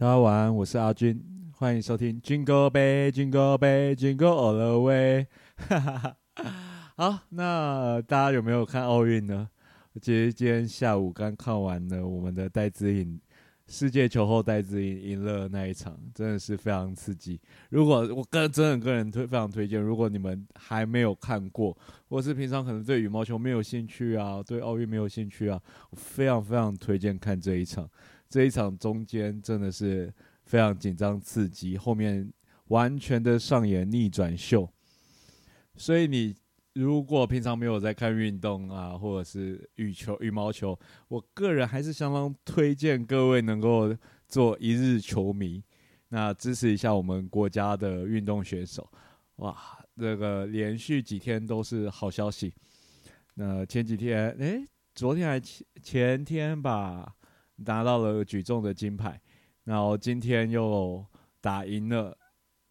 大家晚安，我是阿军，欢迎收听《军歌杯》，军歌杯，军歌 all the way。哈哈哈。好，那大家有没有看奥运呢？其实今天下午刚看完了我们的戴资颖世界球后戴资颖赢了那一场，真的是非常刺激。如果我个人真的个人推非常推荐，如果你们还没有看过，或是平常可能对羽毛球没有兴趣啊，对奥运没有兴趣啊，我非常非常推荐看这一场。这一场中间真的是非常紧张刺激，后面完全的上演逆转秀。所以你如果平常没有在看运动啊，或者是羽球、羽毛球，我个人还是相当推荐各位能够做一日球迷，那支持一下我们国家的运动选手。哇，这个连续几天都是好消息。那前几天，诶，昨天还前前天吧。拿到了举重的金牌，然后今天又打赢了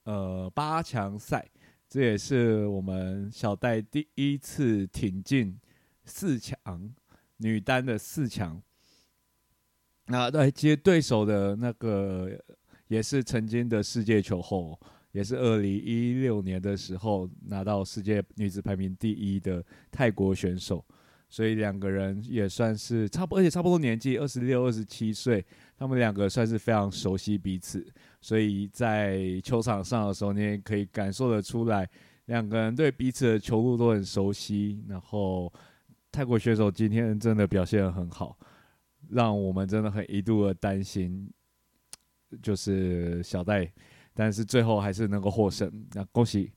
呃八强赛，这也是我们小戴第一次挺进四强女单的四强。那对，接对手的那个也是曾经的世界球后，也是二零一六年的时候拿到世界女子排名第一的泰国选手。所以两个人也算是差不，而且差不多年纪，二十六、二十七岁，他们两个算是非常熟悉彼此。所以在球场上的时候，你也可以感受得出来，两个人对彼此的球路都很熟悉。然后泰国选手今天真的表现得很好，让我们真的很一度的担心，就是小戴，但是最后还是能够获胜。那恭喜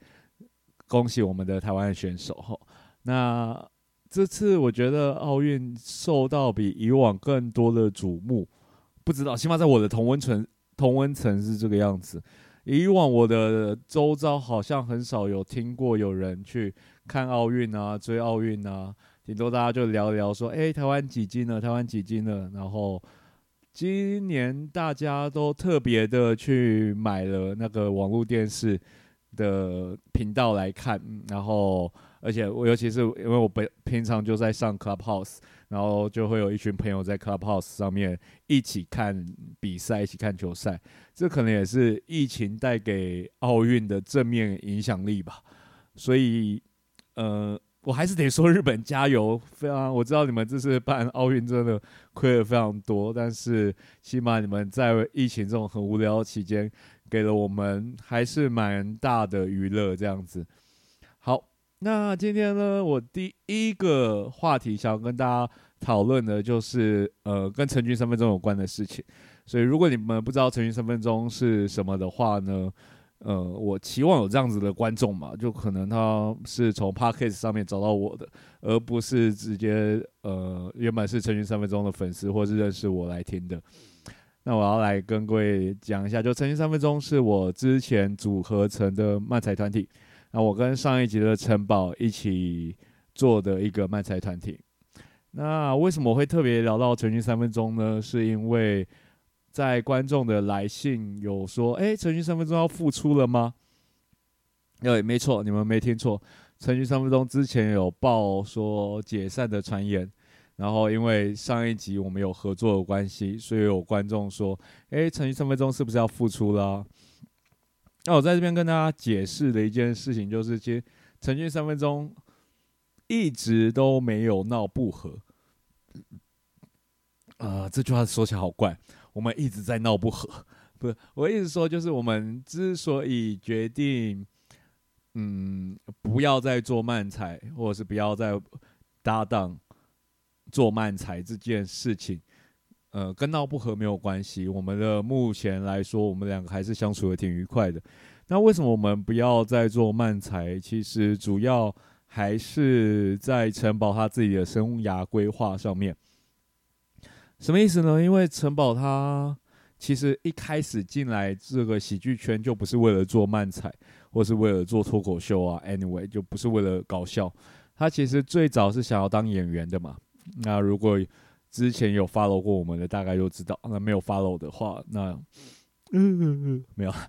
恭喜我们的台湾选手哈，那。这次我觉得奥运受到比以往更多的瞩目，不知道起码在我的同温层同温层是这个样子。以往我的周遭好像很少有听过有人去看奥运啊、追奥运啊，顶多大家就聊聊说：“哎，台湾几金了？台湾几金了？”然后今年大家都特别的去买了那个网络电视的频道来看，然后。而且我尤其是因为我本平常就在上 Clubhouse，然后就会有一群朋友在 Clubhouse 上面一起看比赛，一起看球赛。这可能也是疫情带给奥运的正面影响力吧。所以，呃，我还是得说日本加油！非常，我知道你们这次办奥运真的亏了非常多，但是起码你们在疫情这种很无聊期间，给了我们还是蛮大的娱乐这样子。好。那今天呢，我第一个话题想要跟大家讨论的，就是呃，跟成军三分钟有关的事情。所以，如果你们不知道成军三分钟是什么的话呢，呃，我期望有这样子的观众嘛，就可能他是从 Podcast 上面找到我的，而不是直接呃，原本是成军三分钟的粉丝或是认识我来听的。那我要来跟各位讲一下，就成军三分钟是我之前组合成的漫才团体。那我跟上一集的城堡一起做的一个漫才团体。那为什么会特别聊到成军三分钟呢？是因为在观众的来信有说：“哎，成军三分钟要复出了吗？”对，没错，你们没听错，成军三分钟之前有报说解散的传言。然后因为上一集我们有合作的关系，所以有观众说：“哎，成军三分钟是不是要复出了？”那我在这边跟大家解释的一件事情，就是其实成军三分钟一直都没有闹不和。啊，这句话说起来好怪，我们一直在闹不和。不是，我意思说，就是我们之所以决定，嗯，不要再做慢才，或者是不要再搭档做慢才这件事情。呃，跟闹不和没有关系。我们的目前来说，我们两个还是相处的挺愉快的。那为什么我们不要再做慢才？其实主要还是在城堡他自己的生涯规划上面。什么意思呢？因为城堡他其实一开始进来这个喜剧圈就不是为了做慢才，或是为了做脱口秀啊。Anyway，就不是为了搞笑。他其实最早是想要当演员的嘛。那如果之前有 follow 过我们的，大概就知道。那没有 follow 的话，那嗯没有。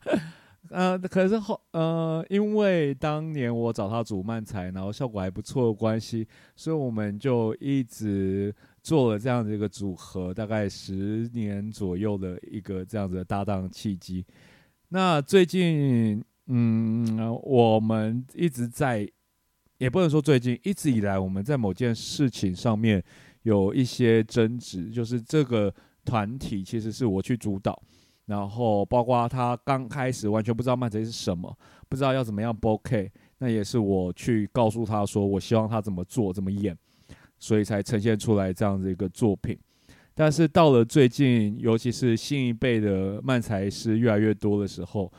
呃，可是后呃，因为当年我找他组漫才，然后效果还不错的关系，所以我们就一直做了这样的一个组合，大概十年左右的一个这样子的搭档契机。那最近，嗯，我们一直在，也不能说最近，一直以来我们在某件事情上面有一些争执，就是这个团体其实是我去主导，然后包括他刚开始完全不知道漫才是什么，不知道要怎么样 OK，那也是我去告诉他说，我希望他怎么做，怎么演。所以才呈现出来这样的一个作品，但是到了最近，尤其是新一辈的漫才师越来越多的时候，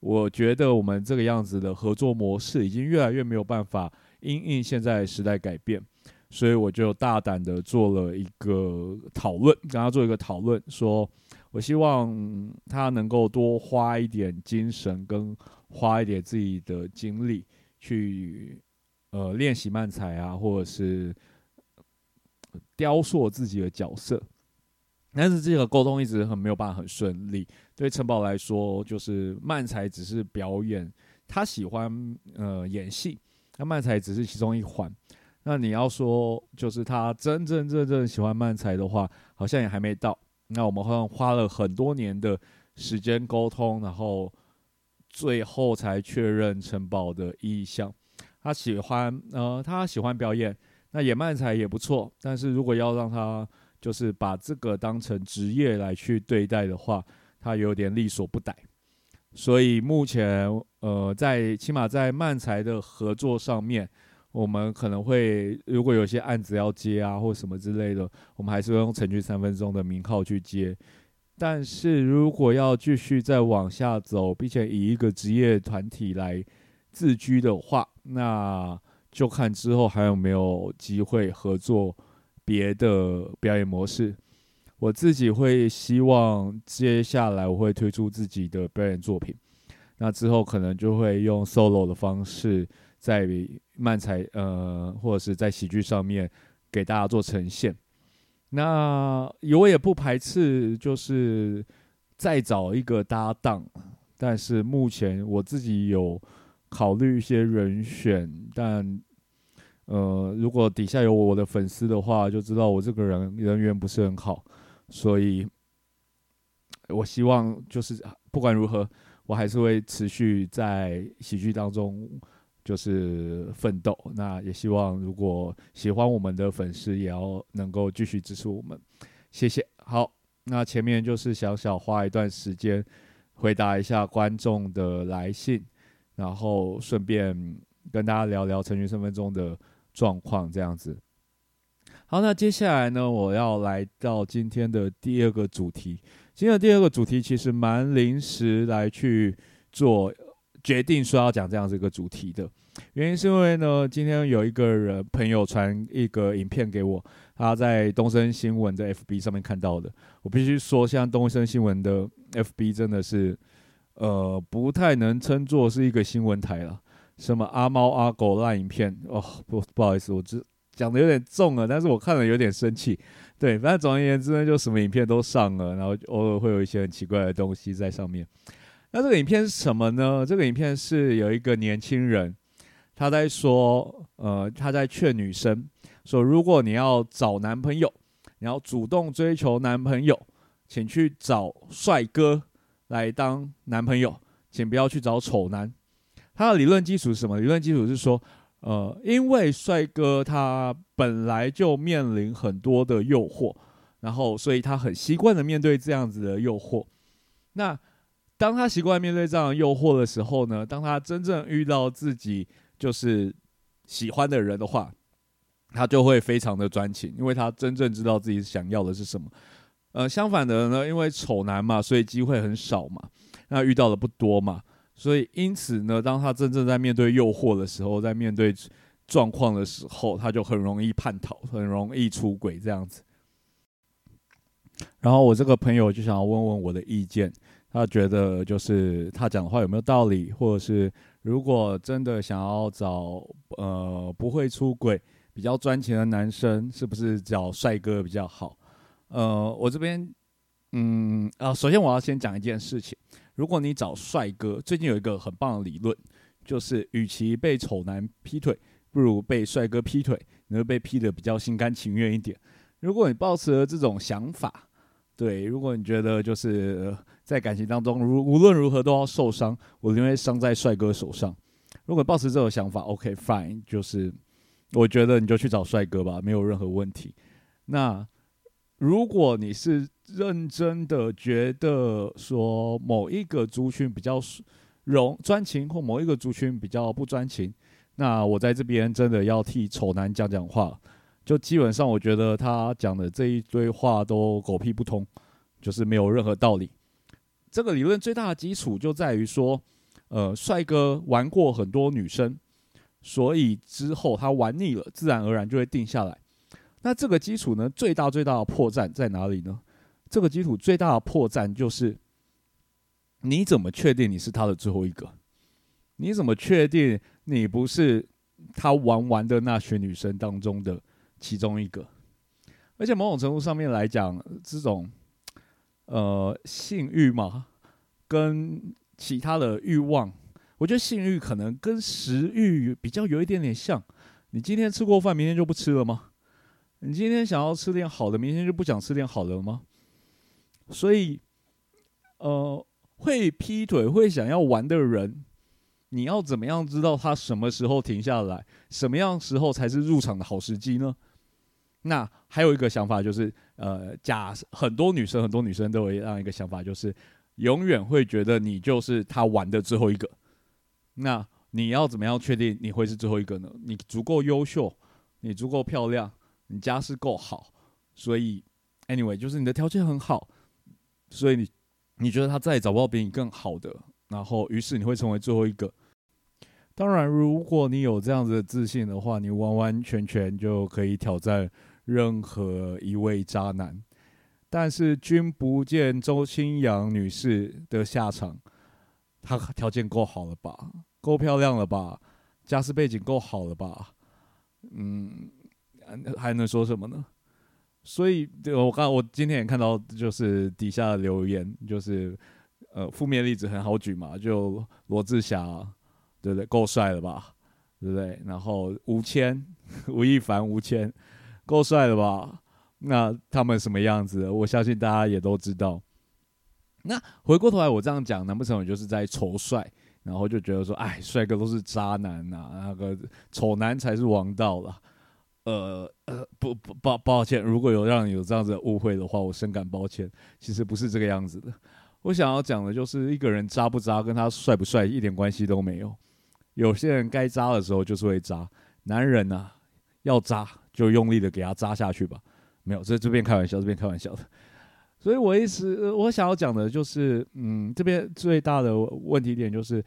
我觉得我们这个样子的合作模式已经越来越没有办法因应现在时代改变，所以我就大胆的做了一个讨论，跟他做一个讨论，说我希望他能够多花一点精神跟花一点自己的精力去呃练习漫才啊，或者是。雕塑自己的角色，但是这个沟通一直很没有办法很顺利。对陈宝来说，就是漫才只是表演，他喜欢呃演戏，那漫才只是其中一环。那你要说就是他真真正正喜欢漫才的话，好像也还没到。那我们好像花了很多年的时间沟通，然后最后才确认城堡的意向。他喜欢呃，他喜欢表演。那演漫才也不错，但是如果要让他就是把这个当成职业来去对待的话，他有点力所不逮。所以目前，呃，在起码在漫才的合作上面，我们可能会如果有些案子要接啊，或什么之类的，我们还是会用“成剧三分钟”的名号去接。但是如果要继续再往下走，并且以一个职业团体来自居的话，那。就看之后还有没有机会合作别的表演模式。我自己会希望接下来我会推出自己的表演作品，那之后可能就会用 solo 的方式在漫才呃或者是在喜剧上面给大家做呈现。那我也不排斥就是再找一个搭档，但是目前我自己有。考虑一些人选，但呃，如果底下有我的粉丝的话，就知道我这个人人缘不是很好，所以我希望就是不管如何，我还是会持续在喜剧当中就是奋斗。那也希望如果喜欢我们的粉丝，也要能够继续支持我们，谢谢。好，那前面就是小小花一段时间回答一下观众的来信。然后顺便跟大家聊聊成群身份中的状况，这样子。好，那接下来呢，我要来到今天的第二个主题。今天的第二个主题其实蛮临时来去做决定，说要讲这样子一个主题的原因，是因为呢，今天有一个人朋友传一个影片给我，他在东森新闻的 FB 上面看到的。我必须说，像东森新闻的 FB 真的是。呃，不太能称作是一个新闻台了。什么阿猫阿狗烂影片哦，不不好意思，我只讲的有点重了，但是我看了有点生气。对，反正总而言之呢，就什么影片都上了，然后偶尔会有一些很奇怪的东西在上面。那这个影片是什么呢？这个影片是有一个年轻人，他在说，呃，他在劝女生说，如果你要找男朋友，你要主动追求男朋友，请去找帅哥。来当男朋友，请不要去找丑男。他的理论基础是什么？理论基础是说，呃，因为帅哥他本来就面临很多的诱惑，然后所以他很习惯的面对这样子的诱惑。那当他习惯面对这样诱惑的时候呢，当他真正遇到自己就是喜欢的人的话，他就会非常的专情，因为他真正知道自己想要的是什么。呃，相反的呢，因为丑男嘛，所以机会很少嘛，那遇到的不多嘛，所以因此呢，当他真正在面对诱惑的时候，在面对状况的时候，他就很容易叛逃，很容易出轨这样子。然后我这个朋友就想要问问我的意见，他觉得就是他讲的话有没有道理，或者是如果真的想要找呃不会出轨、比较专情的男生，是不是找帅哥比较好？呃，我这边，嗯啊，首先我要先讲一件事情。如果你找帅哥，最近有一个很棒的理论，就是与其被丑男劈腿，不如被帅哥劈腿，你会被劈的比较心甘情愿一点。如果你抱持了这种想法，对，如果你觉得就是在感情当中，如无论如何都要受伤，我宁愿伤在帅哥手上。如果抱持这种想法，OK fine，就是我觉得你就去找帅哥吧，没有任何问题。那如果你是认真的觉得说某一个族群比较容专情，或某一个族群比较不专情，那我在这边真的要替丑男讲讲话。就基本上，我觉得他讲的这一堆话都狗屁不通，就是没有任何道理。这个理论最大的基础就在于说，呃，帅哥玩过很多女生，所以之后他玩腻了，自然而然就会定下来。那这个基础呢，最大最大的破绽在哪里呢？这个基础最大的破绽就是，你怎么确定你是他的最后一个？你怎么确定你不是他玩完的那群女生当中的？其中一个，而且某种程度上面来讲，这种呃性欲嘛，跟其他的欲望，我觉得性欲可能跟食欲比较有一点点像。你今天吃过饭，明天就不吃了吗？你今天想要吃点好的，明天就不想吃点好的了吗？所以，呃，会劈腿、会想要玩的人，你要怎么样知道他什么时候停下来？什么样时候才是入场的好时机呢？那还有一个想法就是，呃，假很多女生，很多女生都有这样一个想法，就是永远会觉得你就是他玩的最后一个。那你要怎么样确定你会是最后一个呢？你足够优秀，你足够漂亮，你家世够好，所以，anyway，就是你的条件很好，所以你你觉得他再也找不到比你更好的，然后于是你会成为最后一个。当然，如果你有这样子的自信的话，你完完全全就可以挑战。任何一位渣男，但是君不见周清扬女士的下场，她条件够好了吧？够漂亮了吧？家世背景够好了吧？嗯，还能说什么呢？所以，我刚我今天也看到，就是底下的留言，就是呃，负面例子很好举嘛，就罗志祥，对不对？够帅了吧？对不对？然后吴谦，吴亦凡，吴谦。够帅了吧？那他们什么样子？我相信大家也都知道。那回过头来，我这样讲，难不成我就是在丑帅？然后就觉得说，哎，帅哥都是渣男呐，那个丑男才是王道了。呃呃，不不抱抱歉，如果有让你有这样子的误会的话，我深感抱歉。其实不是这个样子的。我想要讲的就是，一个人渣不渣，跟他帅不帅一点关系都没有。有些人该渣的时候就是会渣。男人呐，要渣。就用力的给他扎下去吧，没有，这这边开玩笑，这边开玩笑的。所以我意思，我想要讲的就是，嗯，这边最大的问题点就是，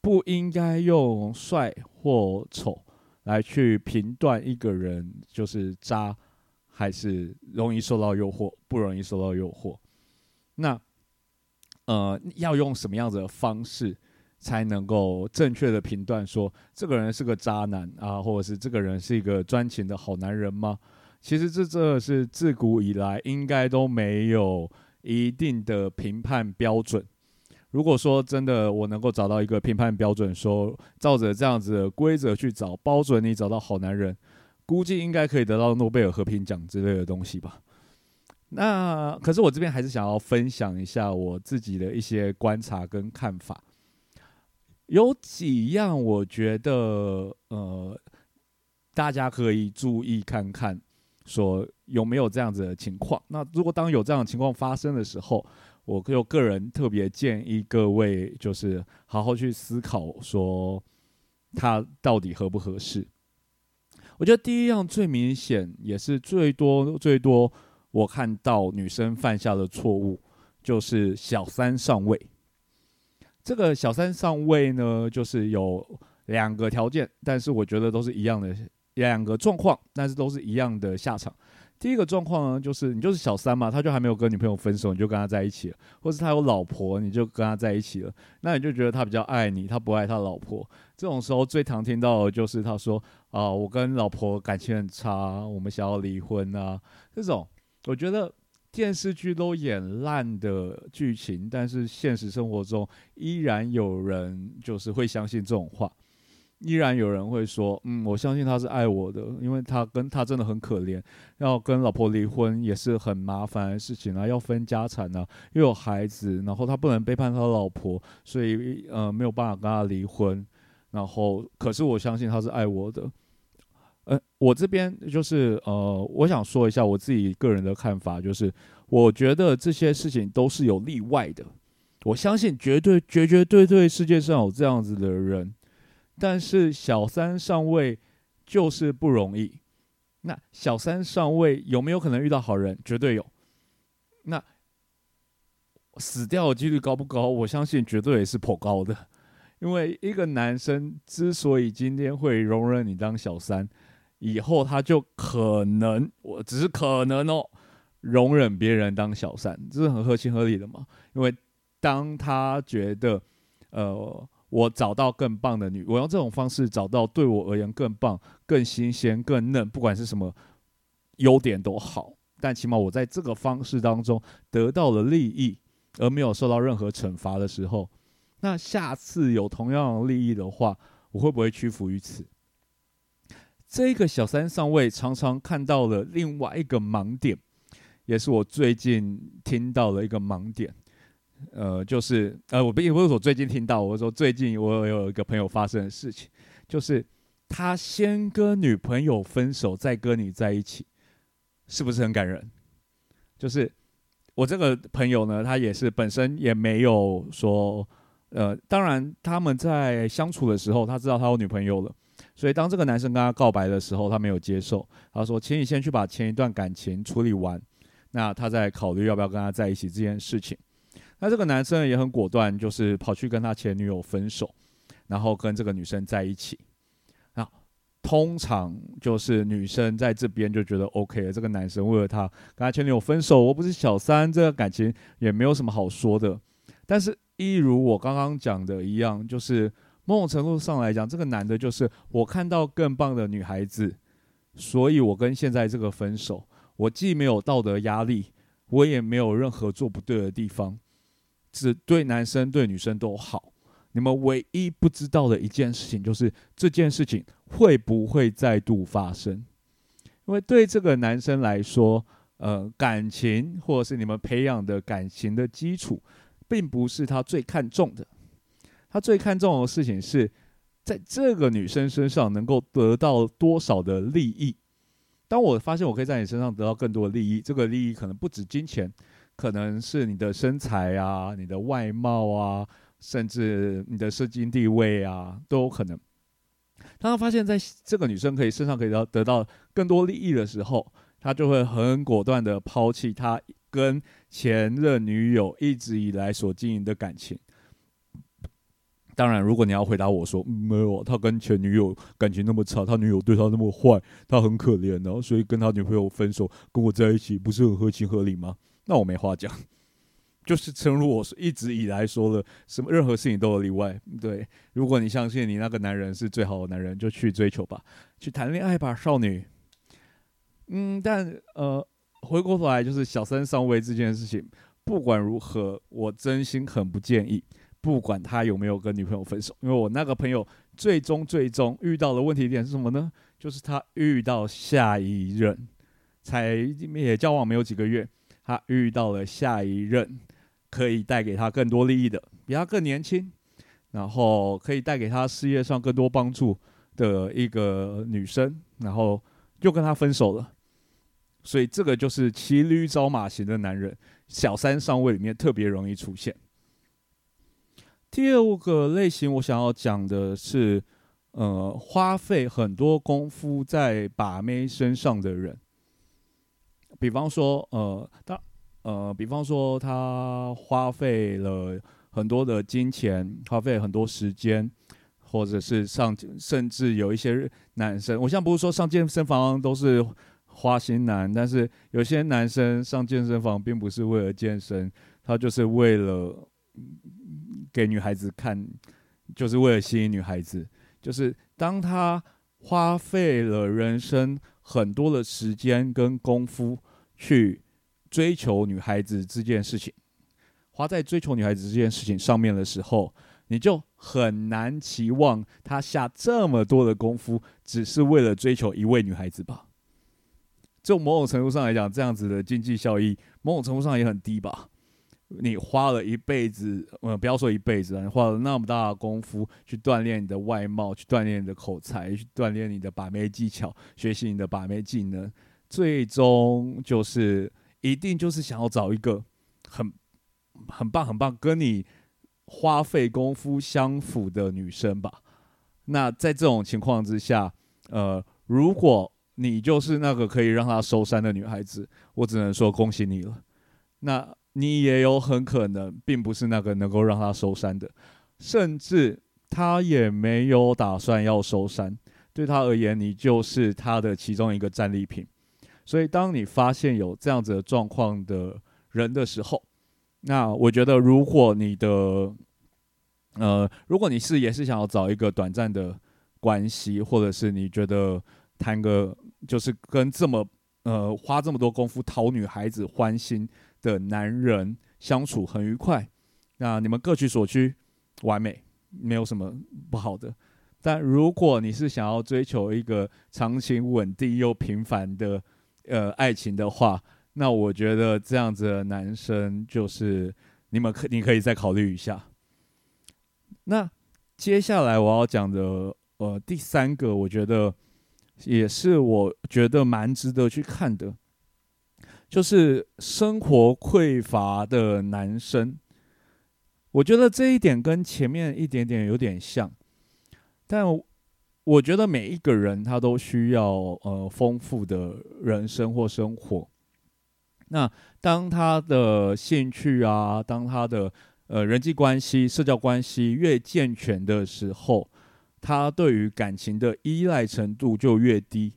不应该用帅或丑来去评断一个人，就是渣还是容易受到诱惑，不容易受到诱惑。那，呃，要用什么样子的方式？才能够正确的评断说这个人是个渣男啊，或者是这个人是一个专情的好男人吗？其实这这是自古以来应该都没有一定的评判标准。如果说真的我能够找到一个评判标准，说照着这样子的规则去找，包准你找到好男人，估计应该可以得到诺贝尔和平奖之类的东西吧。那可是我这边还是想要分享一下我自己的一些观察跟看法。有几样，我觉得呃，大家可以注意看看，说有没有这样子的情况。那如果当有这样的情况发生的时候，我就个人特别建议各位，就是好好去思考，说他到底合不合适。我觉得第一样最明显，也是最多最多我看到女生犯下的错误，就是小三上位。这个小三上位呢，就是有两个条件，但是我觉得都是一样的两个状况，但是都是一样的下场。第一个状况呢，就是你就是小三嘛，他就还没有跟女朋友分手，你就跟他在一起了，或是他有老婆，你就跟他在一起了，那你就觉得他比较爱你，他不爱他老婆。这种时候最常听到的就是他说：“啊，我跟老婆感情很差，我们想要离婚啊。”这种，我觉得。电视剧都演烂的剧情，但是现实生活中依然有人就是会相信这种话。依然有人会说，嗯，我相信他是爱我的，因为他跟他真的很可怜，要跟老婆离婚也是很麻烦的事情啊，要分家产啊，又有孩子，然后他不能背叛他老婆，所以呃没有办法跟他离婚。然后，可是我相信他是爱我的。呃，我这边就是呃，我想说一下我自己个人的看法，就是我觉得这些事情都是有例外的。我相信绝对绝绝对对世界上有这样子的人，但是小三上位就是不容易。那小三上位有没有可能遇到好人？绝对有。那死掉的几率高不高？我相信绝对也是颇高的。因为一个男生之所以今天会容忍你当小三，以后他就可能，我只是可能哦，容忍别人当小三，这是很合情合理的嘛？因为当他觉得，呃，我找到更棒的女，我用这种方式找到对我而言更棒、更新鲜、更嫩，不管是什么优点都好，但起码我在这个方式当中得到了利益，而没有受到任何惩罚的时候。那下次有同样的利益的话，我会不会屈服于此？这个小三上位常常看到了另外一个盲点，也是我最近听到的一个盲点。呃，就是呃，我并不是我最近听到，我说最近我有一个朋友发生的事情，就是他先跟女朋友分手，再跟你在一起，是不是很感人？就是我这个朋友呢，他也是本身也没有说。呃，当然，他们在相处的时候，他知道他有女朋友了，所以当这个男生跟他告白的时候，他没有接受。他说：“请你先去把前一段感情处理完，那他再考虑要不要跟他在一起这件事情。”那这个男生也很果断，就是跑去跟他前女友分手，然后跟这个女生在一起。那通常就是女生在这边就觉得 OK 了，这个男生为了他跟他前女友分手，我不是小三，这个感情也没有什么好说的。但是。一如我刚刚讲的一样，就是某种程度上来讲，这个男的就是我看到更棒的女孩子，所以我跟现在这个分手。我既没有道德压力，我也没有任何做不对的地方，只对男生对女生都好。你们唯一不知道的一件事情，就是这件事情会不会再度发生？因为对这个男生来说，呃，感情或者是你们培养的感情的基础。并不是他最看重的，他最看重的事情是在这个女生身上能够得到多少的利益。当我发现我可以在你身上得到更多的利益，这个利益可能不止金钱，可能是你的身材啊、你的外貌啊，甚至你的社经地位啊，都有可能。当他发现在这个女生可以身上可以得得到更多利益的时候，他就会很果断的抛弃他。跟前任女友一直以来所经营的感情，当然，如果你要回答我说没有，他跟前女友感情那么差，他女友对他那么坏，他很可怜的，所以跟他女朋友分手，跟我在一起，不是很合情合理吗？那我没话讲，就是正如我一直以来说的，什么任何事情都有例外。对，如果你相信你那个男人是最好的男人，就去追求吧，去谈恋爱吧，少女。嗯，但呃。回过头来，就是小三上位这件事情，不管如何，我真心很不建议。不管他有没有跟女朋友分手，因为我那个朋友最终最终遇到的问题点是什么呢？就是他遇到下一任，才也交往没有几个月，他遇到了下一任，可以带给他更多利益的，比他更年轻，然后可以带给他事业上更多帮助的一个女生，然后就跟他分手了。所以这个就是骑驴找马型的男人，小三上位里面特别容易出现。第二个类型，我想要讲的是，呃，花费很多功夫在把妹身上的人。比方说，呃，他，呃，比方说他花费了很多的金钱，花费很多时间，或者是上，甚至有一些男生，我现在不是说上健身房都是。花心男，但是有些男生上健身房并不是为了健身，他就是为了给女孩子看，就是为了吸引女孩子。就是当他花费了人生很多的时间跟功夫去追求女孩子这件事情，花在追求女孩子这件事情上面的时候，你就很难期望他下这么多的功夫，只是为了追求一位女孩子吧？就某种程度上来讲，这样子的经济效益，某种程度上也很低吧？你花了一辈子，呃，不要说一辈子了，你花了那么大的功夫去锻炼你的外貌，去锻炼你的口才，去锻炼你的把妹技巧，学习你的把妹技能，最终就是一定就是想要找一个很很棒、很棒，跟你花费功夫相符的女生吧。那在这种情况之下，呃，如果你就是那个可以让她收山的女孩子，我只能说恭喜你了。那。你也有很可能并不是那个能够让他收山的，甚至他也没有打算要收山。对他而言，你就是他的其中一个战利品。所以，当你发现有这样子的状况的人的时候，那我觉得，如果你的，呃，如果你是也是想要找一个短暂的关系，或者是你觉得谈个就是跟这么呃花这么多功夫讨女孩子欢心。的男人相处很愉快，那你们各取所需，完美，没有什么不好的。但如果你是想要追求一个长情稳定又平凡的呃爱情的话，那我觉得这样子的男生就是你们可你可以再考虑一下。那接下来我要讲的呃第三个，我觉得也是我觉得蛮值得去看的。就是生活匮乏的男生，我觉得这一点跟前面一点点有点像，但我觉得每一个人他都需要呃丰富的人生或生活。那当他的兴趣啊，当他的呃人际关系、社交关系越健全的时候，他对于感情的依赖程度就越低。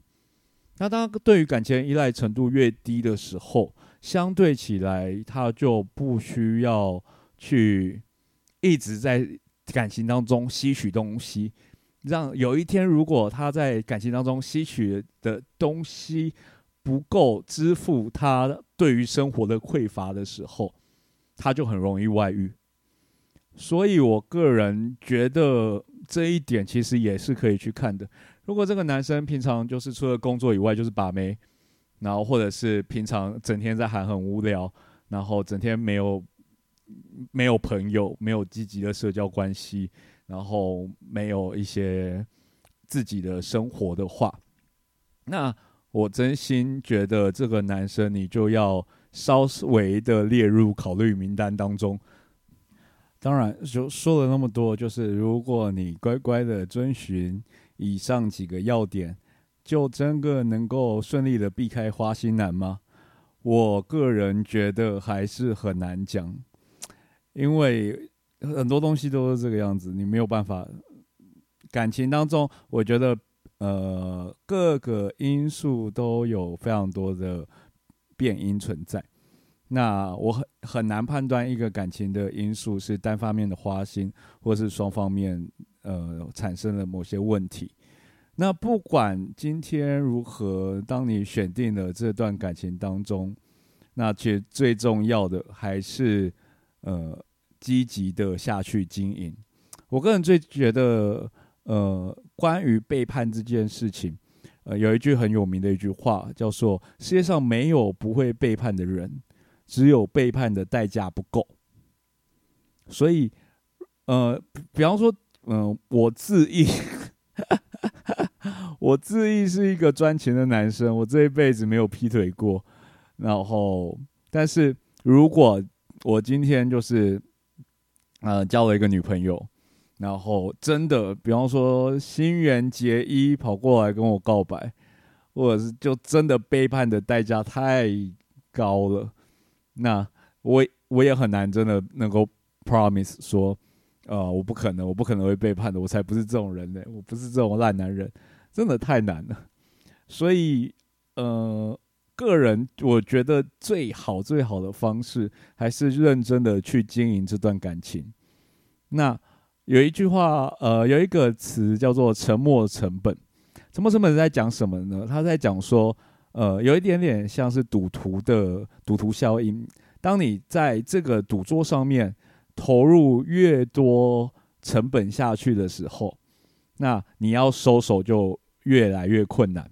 那当对于感情依赖程度越低的时候，相对起来，他就不需要去一直在感情当中吸取东西。让有一天，如果他在感情当中吸取的东西不够支付他对于生活的匮乏的时候，他就很容易外遇。所以我个人觉得这一点其实也是可以去看的。如果这个男生平常就是除了工作以外就是把妹，然后或者是平常整天在喊很无聊，然后整天没有没有朋友，没有积极的社交关系，然后没有一些自己的生活的话，那我真心觉得这个男生你就要稍微的列入考虑名单当中。当然，就说了那么多，就是如果你乖乖的遵循。以上几个要点，就真的能够顺利的避开花心男吗？我个人觉得还是很难讲，因为很多东西都是这个样子，你没有办法。感情当中，我觉得呃各个因素都有非常多的变因存在。那我很很难判断一个感情的因素是单方面的花心，或是双方面。呃，产生了某些问题。那不管今天如何，当你选定了这段感情当中，那其实最重要的还是呃积极的下去经营。我个人最觉得，呃，关于背叛这件事情，呃，有一句很有名的一句话，叫做“世界上没有不会背叛的人，只有背叛的代价不够”。所以，呃，比方说。嗯，我自意，我自意是一个专情的男生，我这一辈子没有劈腿过。然后，但是如果我今天就是，呃，交了一个女朋友，然后真的，比方说新垣结衣跑过来跟我告白，或者是就真的背叛的代价太高了，那我我也很难真的能够 promise 说。呃，我不可能，我不可能会背叛的，我才不是这种人呢，我不是这种烂男人，真的太难了。所以，呃，个人我觉得最好最好的方式还是认真的去经营这段感情。那有一句话，呃，有一个词叫做“沉默成本”。沉默成本在讲什么呢？他在讲说，呃，有一点点像是赌徒的赌徒效应。当你在这个赌桌上面。投入越多成本下去的时候，那你要收手就越来越困难。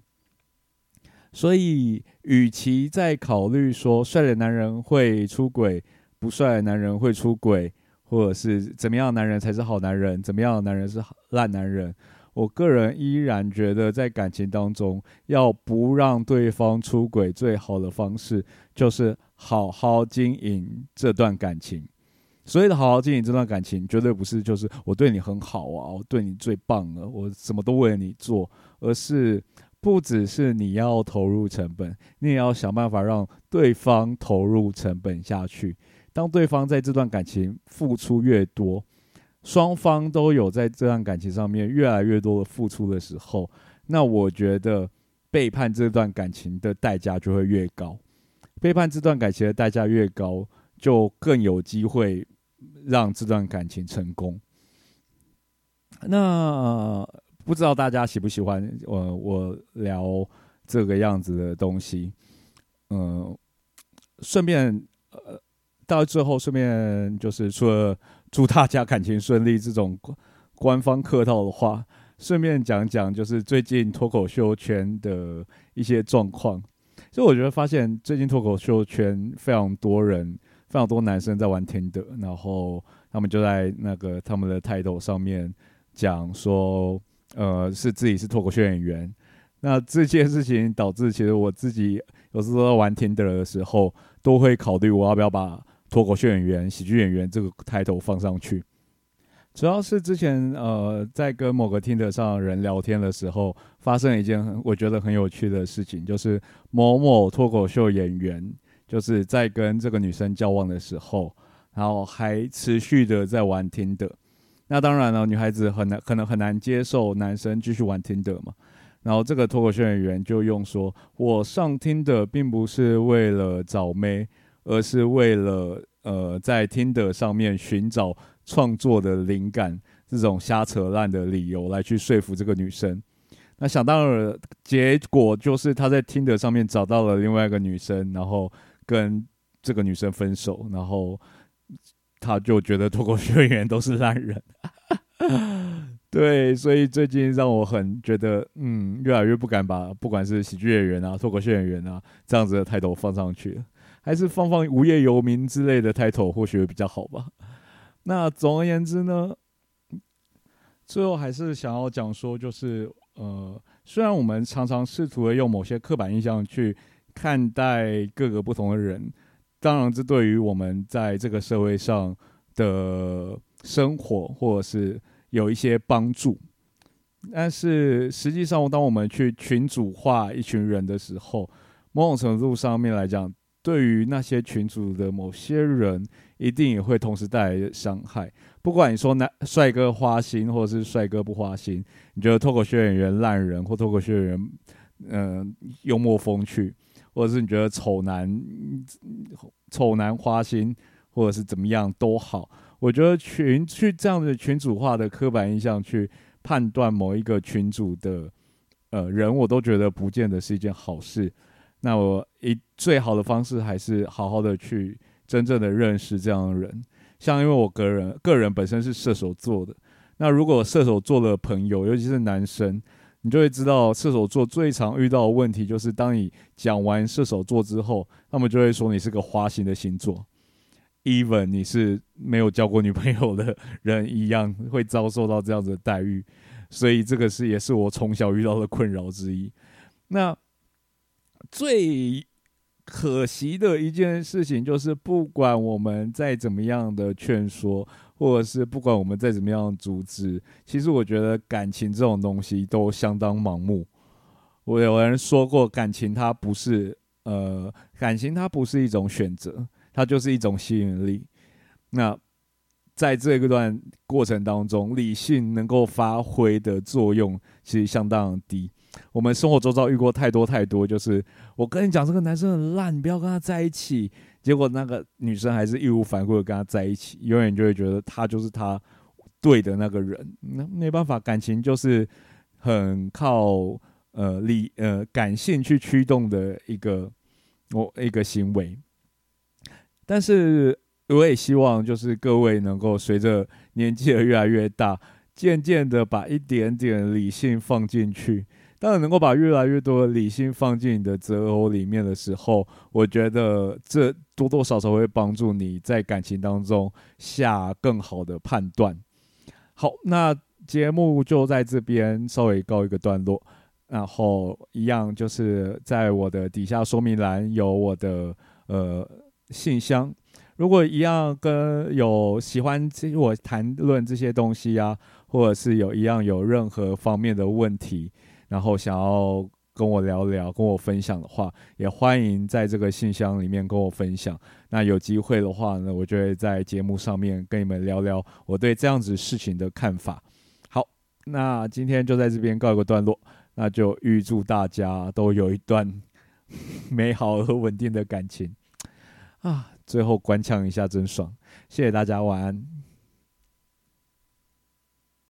所以，与其在考虑说帅的男人会出轨，不帅的男人会出轨，或者是怎么样的男人才是好男人，怎么样的男人是烂男人，我个人依然觉得，在感情当中，要不让对方出轨，最好的方式就是好好经营这段感情。所谓的好好经营这段感情，绝对不是就是我对你很好啊，我对你最棒了，我什么都为了你做，而是。不只是你要投入成本，你也要想办法让对方投入成本下去。当对方在这段感情付出越多，双方都有在这段感情上面越来越多的付出的时候，那我觉得背叛这段感情的代价就会越高。背叛这段感情的代价越高，就更有机会让这段感情成功。那。不知道大家喜不喜欢我我聊这个样子的东西，嗯，顺便呃到最后顺便就是除了祝大家感情顺利这种 官方客套的话，顺便讲讲就是最近脱口秀圈的一些状况。所以我觉得发现最近脱口秀圈非常多人，非常多男生在玩 Tinder，，然后他们就在那个他们的 title 上面讲说。呃，是自己是脱口秀演员，那这件事情导致，其实我自己有时候玩 Tinder 的时候，都会考虑我要不要把脱口秀演员、喜剧演员这个 title 放上去。主要是之前呃，在跟某个 Tinder 上人聊天的时候，发生了一件我觉得很有趣的事情，就是某某脱口秀演员就是在跟这个女生交往的时候，然后还持续的在玩听的。那当然了，女孩子很难，可能很难接受男生继续玩听的嘛。然后这个脱口秀演员就用说：“我上听的并不是为了找妹，而是为了呃在听的上面寻找创作的灵感，这种瞎扯烂的理由来去说服这个女生。那想当然，结果就是他在听的上面找到了另外一个女生，然后跟这个女生分手，然后。”他就觉得脱口秀演员都是烂人，对，所以最近让我很觉得，嗯，越来越不敢把不管是喜剧演员啊、脱口秀演员啊这样子的抬头放上去，还是放放无业游民之类的抬头，或许会比较好吧。那总而言之呢，最后还是想要讲说，就是呃，虽然我们常常试图的用某些刻板印象去看待各个不同的人。当然，这对于我们在这个社会上的生活，或者是有一些帮助。但是实际上，当我们去群主化一群人的时候，某种程度上面来讲，对于那些群主的某些人，一定也会同时带来伤害。不管你说那帅哥花心，或者是帅哥不花心，你觉得脱口秀演员烂人，或脱口秀演员嗯幽默风趣。或者是你觉得丑男、丑男花心，或者是怎么样都好，我觉得群去这样的群主化的刻板印象去判断某一个群主的呃人，我都觉得不见得是一件好事。那我一最好的方式还是好好的去真正的认识这样的人。像因为我个人个人本身是射手座的，那如果射手座的朋友，尤其是男生。你就会知道射手座最常遇到的问题，就是当你讲完射手座之后，他们就会说你是个花心的星座，even 你是没有交过女朋友的人一样，会遭受到这样子的待遇。所以这个是也是我从小遇到的困扰之一。那最可惜的一件事情就是，不管我们再怎么样的劝说。或者是不管我们再怎么样组织，其实我觉得感情这种东西都相当盲目。我有人说过，感情它不是呃，感情它不是一种选择，它就是一种吸引力。那在这个段过程当中，理性能够发挥的作用其实相当低。我们生活周遭遇过太多太多，就是我跟你讲，这个男生很烂，你不要跟他在一起。结果那个女生还是义无反顾的跟他在一起，永远就会觉得他就是他对的那个人。那没办法，感情就是很靠呃理呃感性去驱动的一个我一个行为。但是我也希望就是各位能够随着年纪的越来越大，渐渐的把一点点理性放进去。当然，能够把越来越多的理性放进你的择偶里面的时候，我觉得这多多少少会帮助你在感情当中下更好的判断。好，那节目就在这边稍微告一个段落，然后一样就是在我的底下说明栏有我的呃信箱。如果一样跟有喜欢听我谈论这些东西啊，或者是有一样有任何方面的问题，然后想要跟我聊聊、跟我分享的话，也欢迎在这个信箱里面跟我分享。那有机会的话呢，我就会在节目上面跟你们聊聊我对这样子事情的看法。好，那今天就在这边告一个段落，那就预祝大家都有一段美好而稳定的感情啊！最后关腔一下，真爽！谢谢大家，晚安。